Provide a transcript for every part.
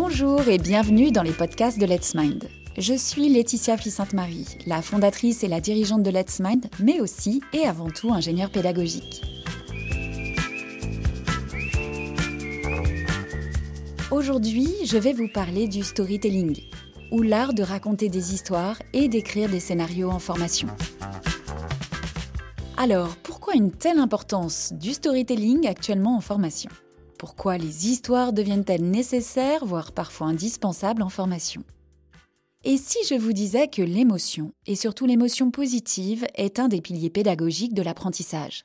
Bonjour et bienvenue dans les podcasts de Let's Mind. Je suis Laetitia Fils-Sainte-Marie, la fondatrice et la dirigeante de Let's Mind, mais aussi et avant tout ingénieure pédagogique. Aujourd'hui, je vais vous parler du storytelling, ou l'art de raconter des histoires et d'écrire des scénarios en formation. Alors, pourquoi une telle importance du storytelling actuellement en formation? Pourquoi les histoires deviennent-elles nécessaires, voire parfois indispensables en formation Et si je vous disais que l'émotion, et surtout l'émotion positive, est un des piliers pédagogiques de l'apprentissage?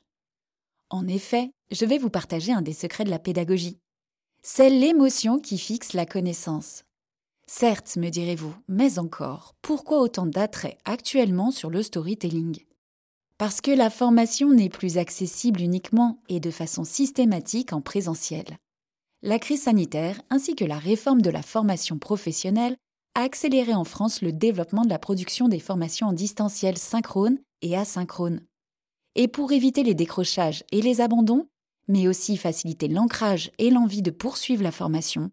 En effet, je vais vous partager un des secrets de la pédagogie. C'est l'émotion qui fixe la connaissance. Certes, me direz-vous, mais encore, pourquoi autant d'attrait actuellement sur le storytelling? Parce que la formation n'est plus accessible uniquement et de façon systématique en présentiel. La crise sanitaire ainsi que la réforme de la formation professionnelle a accéléré en France le développement de la production des formations en distanciel synchrone et asynchrone. Et pour éviter les décrochages et les abandons, mais aussi faciliter l'ancrage et l'envie de poursuivre la formation,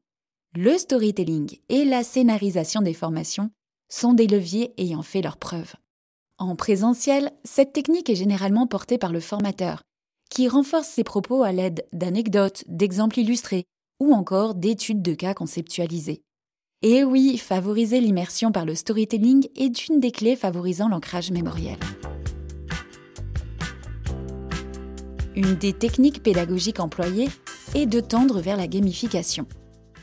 le storytelling et la scénarisation des formations sont des leviers ayant fait leurs preuves. En présentiel, cette technique est généralement portée par le formateur, qui renforce ses propos à l'aide d'anecdotes, d'exemples illustrés ou encore d'études de cas conceptualisées. Et oui, favoriser l'immersion par le storytelling est une des clés favorisant l'ancrage mémoriel. Une des techniques pédagogiques employées est de tendre vers la gamification,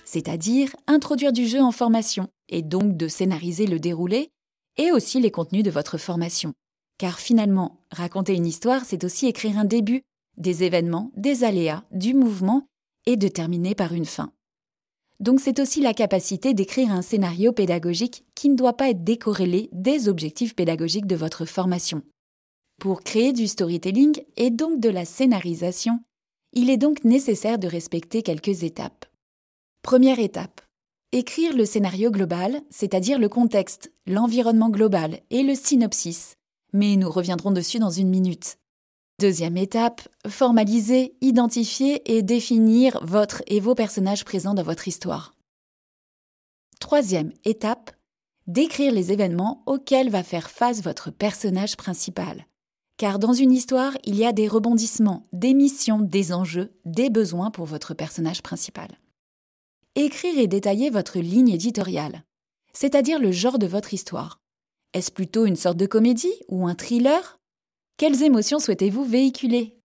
c'est-à-dire introduire du jeu en formation et donc de scénariser le déroulé et aussi les contenus de votre formation. Car finalement, raconter une histoire, c'est aussi écrire un début, des événements, des aléas, du mouvement, et de terminer par une fin. Donc c'est aussi la capacité d'écrire un scénario pédagogique qui ne doit pas être décorrélé des objectifs pédagogiques de votre formation. Pour créer du storytelling et donc de la scénarisation, il est donc nécessaire de respecter quelques étapes. Première étape, Écrire le scénario global, c'est-à-dire le contexte, l'environnement global et le synopsis. Mais nous reviendrons dessus dans une minute. Deuxième étape, formaliser, identifier et définir votre et vos personnages présents dans votre histoire. Troisième étape, décrire les événements auxquels va faire face votre personnage principal. Car dans une histoire, il y a des rebondissements, des missions, des enjeux, des besoins pour votre personnage principal écrire et détailler votre ligne éditoriale, c'est-à-dire le genre de votre histoire. Est-ce plutôt une sorte de comédie ou un thriller? Quelles émotions souhaitez-vous véhiculer?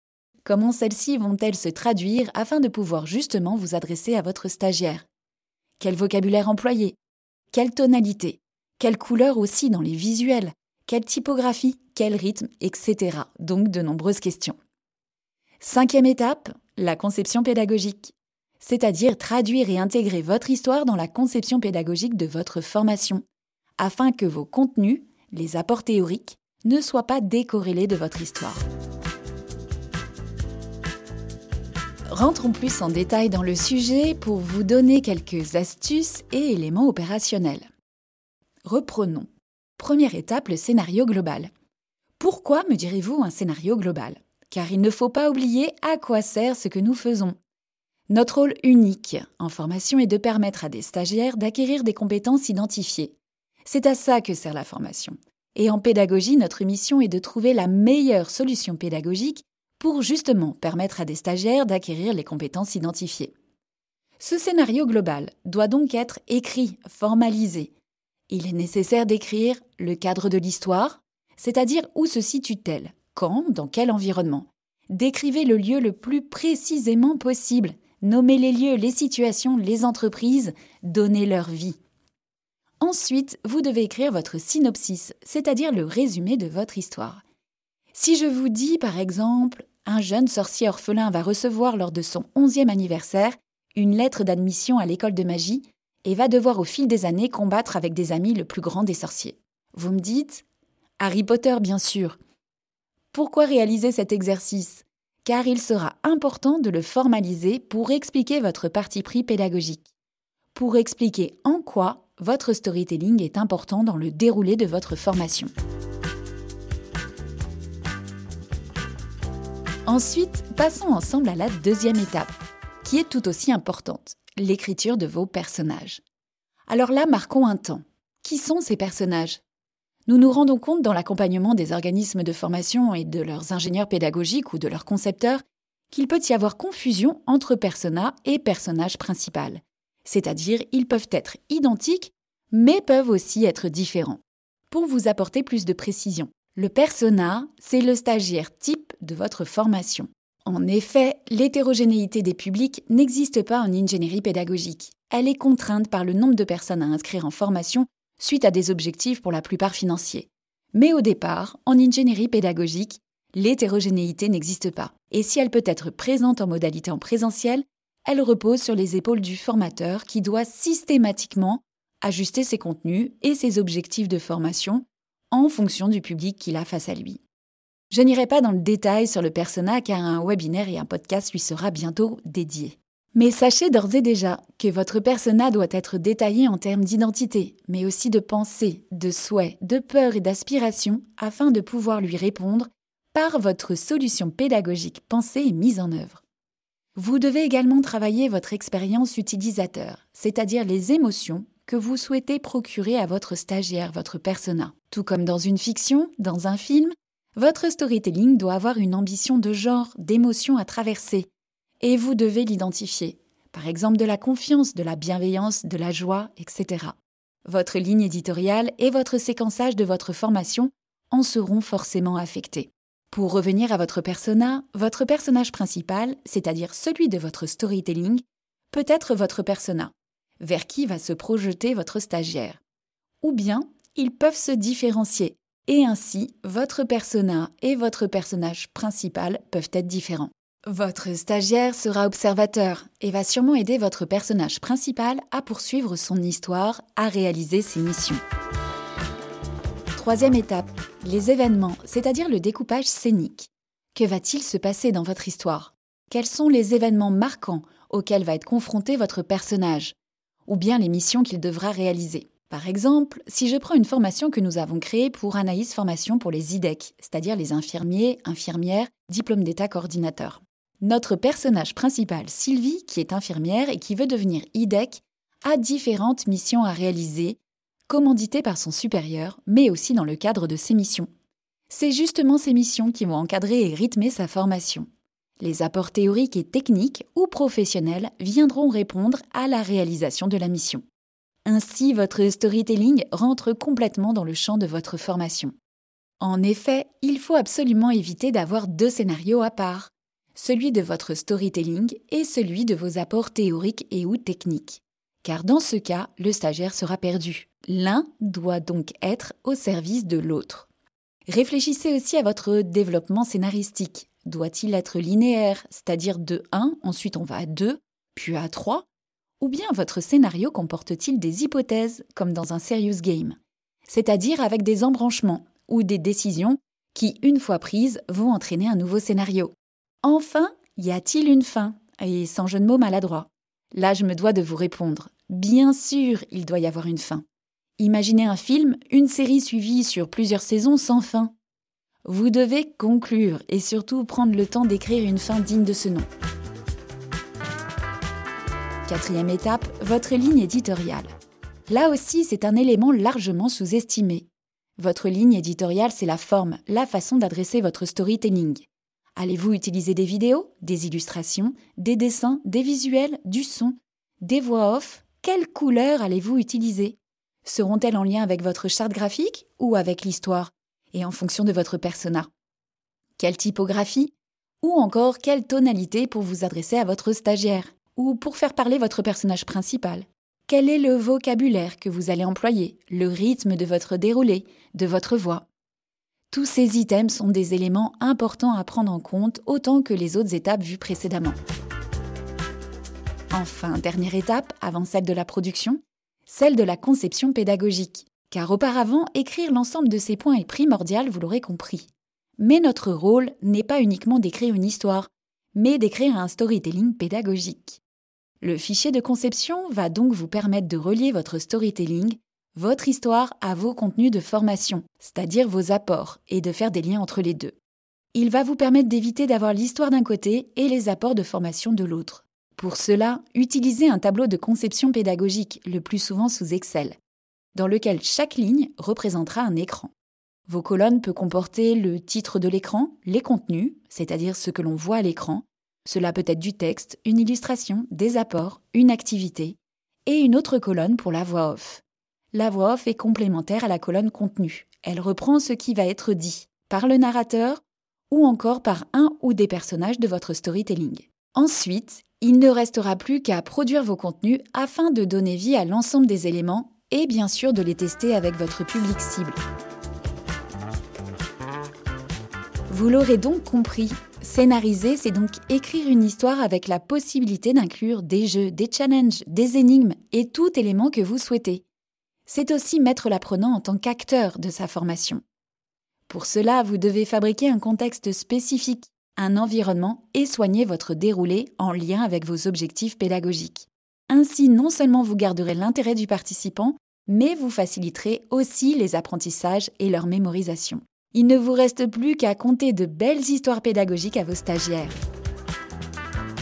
Comment celles-ci vont-elles se traduire afin de pouvoir justement vous adresser à votre stagiaire? Quel vocabulaire employer? Quelle tonalité? Quelle couleur aussi dans les visuels? Quelle typographie? Quel rythme? Etc. Donc de nombreuses questions. Cinquième étape, la conception pédagogique c'est-à-dire traduire et intégrer votre histoire dans la conception pédagogique de votre formation, afin que vos contenus, les apports théoriques, ne soient pas décorrélés de votre histoire. Rentrons plus en détail dans le sujet pour vous donner quelques astuces et éléments opérationnels. Reprenons. Première étape, le scénario global. Pourquoi me direz-vous un scénario global? Car il ne faut pas oublier à quoi sert ce que nous faisons. Notre rôle unique en formation est de permettre à des stagiaires d'acquérir des compétences identifiées. C'est à ça que sert la formation. Et en pédagogie, notre mission est de trouver la meilleure solution pédagogique pour justement permettre à des stagiaires d'acquérir les compétences identifiées. Ce scénario global doit donc être écrit, formalisé. Il est nécessaire d'écrire le cadre de l'histoire, c'est-à-dire où se situe-t-elle, quand, dans quel environnement. Décrivez le lieu le plus précisément possible, Nommez les lieux, les situations, les entreprises, donnez leur vie. Ensuite, vous devez écrire votre synopsis, c'est-à-dire le résumé de votre histoire. Si je vous dis, par exemple, un jeune sorcier orphelin va recevoir lors de son onzième anniversaire une lettre d'admission à l'école de magie et va devoir au fil des années combattre avec des amis le plus grand des sorciers. Vous me dites Harry Potter, bien sûr. Pourquoi réaliser cet exercice? Car il sera important de le formaliser pour expliquer votre parti pris pédagogique, pour expliquer en quoi votre storytelling est important dans le déroulé de votre formation. Ensuite, passons ensemble à la deuxième étape, qui est tout aussi importante, l'écriture de vos personnages. Alors là, marquons un temps. Qui sont ces personnages? Nous nous rendons compte dans l'accompagnement des organismes de formation et de leurs ingénieurs pédagogiques ou de leurs concepteurs qu'il peut y avoir confusion entre persona et personnage principal. C'est-à-dire, ils peuvent être identiques, mais peuvent aussi être différents. Pour vous apporter plus de précision, le persona, c'est le stagiaire type de votre formation. En effet, l'hétérogénéité des publics n'existe pas en ingénierie pédagogique. Elle est contrainte par le nombre de personnes à inscrire en formation suite à des objectifs pour la plupart financiers. Mais au départ, en ingénierie pédagogique, l'hétérogénéité n'existe pas. Et si elle peut être présente en modalité en présentiel, elle repose sur les épaules du formateur qui doit systématiquement ajuster ses contenus et ses objectifs de formation en fonction du public qu'il a face à lui. Je n'irai pas dans le détail sur le persona car un webinaire et un podcast lui sera bientôt dédié. Mais sachez d'ores et déjà que votre persona doit être détaillé en termes d'identité, mais aussi de pensée, de souhait, de peur et d'aspiration afin de pouvoir lui répondre par votre solution pédagogique pensée et mise en œuvre. Vous devez également travailler votre expérience utilisateur, c'est-à-dire les émotions que vous souhaitez procurer à votre stagiaire, votre persona. Tout comme dans une fiction, dans un film, votre storytelling doit avoir une ambition de genre, d'émotion à traverser, et vous devez l'identifier. Par exemple de la confiance, de la bienveillance, de la joie, etc. Votre ligne éditoriale et votre séquençage de votre formation en seront forcément affectés. Pour revenir à votre persona, votre personnage principal, c'est-à-dire celui de votre storytelling, peut être votre persona, vers qui va se projeter votre stagiaire? Ou bien, ils peuvent se différencier, et ainsi votre persona et votre personnage principal peuvent être différents. Votre stagiaire sera observateur et va sûrement aider votre personnage principal à poursuivre son histoire, à réaliser ses missions. Troisième étape, les événements, c'est-à-dire le découpage scénique. Que va-t-il se passer dans votre histoire? Quels sont les événements marquants auxquels va être confronté votre personnage? Ou bien les missions qu'il devra réaliser? Par exemple, si je prends une formation que nous avons créée pour Anaïs Formation pour les IDEC, c'est-à-dire les infirmiers, infirmières, diplôme d'état coordinateur. Notre personnage principal, Sylvie, qui est infirmière et qui veut devenir IDEC, a différentes missions à réaliser commandité par son supérieur, mais aussi dans le cadre de ses missions. C'est justement ces missions qui vont encadrer et rythmer sa formation. Les apports théoriques et techniques ou professionnels viendront répondre à la réalisation de la mission. Ainsi, votre storytelling rentre complètement dans le champ de votre formation. En effet, il faut absolument éviter d'avoir deux scénarios à part, celui de votre storytelling et celui de vos apports théoriques et ou techniques. Car dans ce cas, le stagiaire sera perdu. L'un doit donc être au service de l'autre. Réfléchissez aussi à votre développement scénaristique. Doit-il être linéaire, c'est-à-dire de 1, ensuite on va à 2, puis à 3 Ou bien votre scénario comporte-t-il des hypothèses, comme dans un serious game? C'est-à-dire avec des embranchements ou des décisions qui, une fois prises, vont entraîner un nouveau scénario. Enfin, y a-t-il une fin? Et sans jeu de mots maladroit. Là, je me dois de vous répondre. Bien sûr, il doit y avoir une fin. Imaginez un film, une série suivie sur plusieurs saisons sans fin. Vous devez conclure et surtout prendre le temps d'écrire une fin digne de ce nom. Quatrième étape, votre ligne éditoriale. Là aussi, c'est un élément largement sous-estimé. Votre ligne éditoriale, c'est la forme, la façon d'adresser votre storytelling. Allez-vous utiliser des vidéos, des illustrations, des dessins, des visuels, du son, des voix off? Quelles couleurs allez-vous utiliser? Seront-elles en lien avec votre charte graphique ou avec l'histoire et en fonction de votre persona? Quelle typographie Ou encore quelle tonalité pour vous adresser à votre stagiaire Ou pour faire parler votre personnage principal? Quel est le vocabulaire que vous allez employer? Le rythme de votre déroulé De votre voix? Tous ces items sont des éléments importants à prendre en compte autant que les autres étapes vues précédemment. Enfin, dernière étape, avant celle de la production, celle de la conception pédagogique. Car auparavant, écrire l'ensemble de ces points est primordial, vous l'aurez compris. Mais notre rôle n'est pas uniquement d'écrire une histoire, mais d'écrire un storytelling pédagogique. Le fichier de conception va donc vous permettre de relier votre storytelling votre histoire à vos contenus de formation, c'est-à-dire vos apports, et de faire des liens entre les deux. Il va vous permettre d'éviter d'avoir l'histoire d'un côté et les apports de formation de l'autre. Pour cela, utilisez un tableau de conception pédagogique, le plus souvent sous Excel, dans lequel chaque ligne représentera un écran. Vos colonnes peuvent comporter le titre de l'écran, les contenus, c'est-à-dire ce que l'on voit à l'écran. Cela peut être du texte, une illustration, des apports, une activité, et une autre colonne pour la voix off. La voix off est complémentaire à la colonne contenu. Elle reprend ce qui va être dit par le narrateur ou encore par un ou des personnages de votre storytelling. Ensuite, il ne restera plus qu'à produire vos contenus afin de donner vie à l'ensemble des éléments et bien sûr de les tester avec votre public cible. Vous l'aurez donc compris, scénariser, c'est donc écrire une histoire avec la possibilité d'inclure des jeux, des challenges, des énigmes et tout élément que vous souhaitez. C'est aussi mettre l'apprenant en tant qu'acteur de sa formation. Pour cela, vous devez fabriquer un contexte spécifique un environnement et soigner votre déroulé en lien avec vos objectifs pédagogiques. Ainsi, non seulement vous garderez l'intérêt du participant, mais vous faciliterez aussi les apprentissages et leur mémorisation. Il ne vous reste plus qu'à compter de belles histoires pédagogiques à vos stagiaires.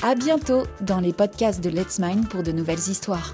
À bientôt dans les podcasts de Let's Mind pour de nouvelles histoires.